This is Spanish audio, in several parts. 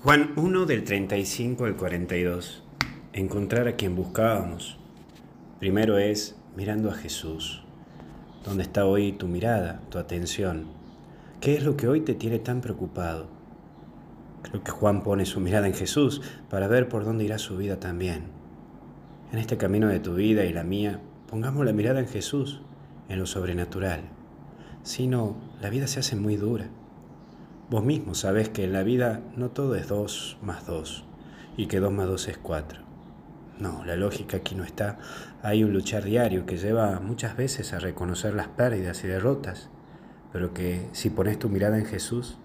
Juan 1 del 35 al 42. Encontrar a quien buscábamos. Primero es mirando a Jesús. ¿Dónde está hoy tu mirada, tu atención? ¿Qué es lo que hoy te tiene tan preocupado? Creo que Juan pone su mirada en Jesús para ver por dónde irá su vida también. En este camino de tu vida y la mía, pongamos la mirada en Jesús, en lo sobrenatural. Si no, la vida se hace muy dura. Vos mismo sabés que en la vida no todo es dos más dos y que dos más dos es cuatro. No, la lógica aquí no está. Hay un luchar diario que lleva muchas veces a reconocer las pérdidas y derrotas, pero que si pones tu mirada en Jesús,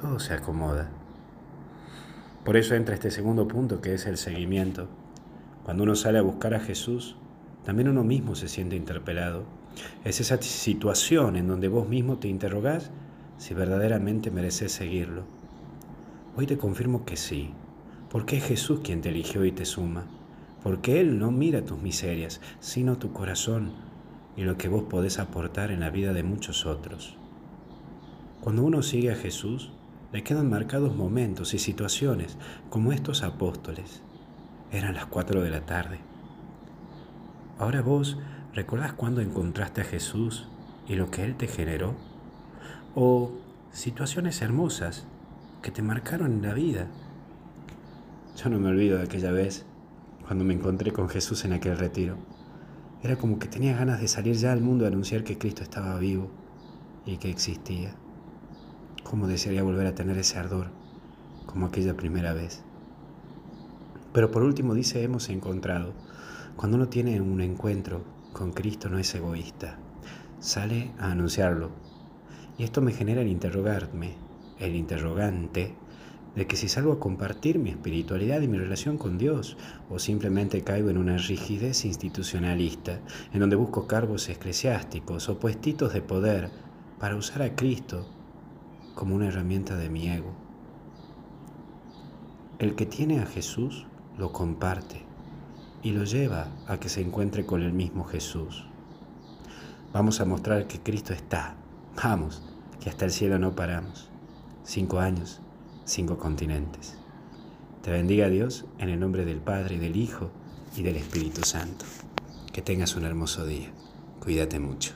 todo se acomoda. Por eso entra este segundo punto que es el seguimiento. Cuando uno sale a buscar a Jesús, también uno mismo se siente interpelado. Es esa situación en donde vos mismo te interrogás si verdaderamente mereces seguirlo. Hoy te confirmo que sí, porque es Jesús quien te eligió y te suma, porque Él no mira tus miserias, sino tu corazón y lo que vos podés aportar en la vida de muchos otros. Cuando uno sigue a Jesús, le quedan marcados momentos y situaciones como estos apóstoles. Eran las cuatro de la tarde. Ahora vos, ¿recordás cuando encontraste a Jesús y lo que Él te generó? O situaciones hermosas que te marcaron en la vida. Yo no me olvido de aquella vez cuando me encontré con Jesús en aquel retiro. Era como que tenía ganas de salir ya al mundo a anunciar que Cristo estaba vivo y que existía. Cómo desearía volver a tener ese ardor como aquella primera vez. Pero por último dice hemos encontrado. Cuando uno tiene un encuentro con Cristo no es egoísta. Sale a anunciarlo, y esto me genera el interrogarme, el interrogante, de que si salgo a compartir mi espiritualidad y mi relación con Dios, o simplemente caigo en una rigidez institucionalista, en donde busco cargos eclesiásticos o puestitos de poder para usar a Cristo como una herramienta de mi ego. El que tiene a Jesús lo comparte y lo lleva a que se encuentre con el mismo Jesús. Vamos a mostrar que Cristo está Vamos, que hasta el cielo no paramos. Cinco años, cinco continentes. Te bendiga Dios en el nombre del Padre, del Hijo y del Espíritu Santo. Que tengas un hermoso día. Cuídate mucho.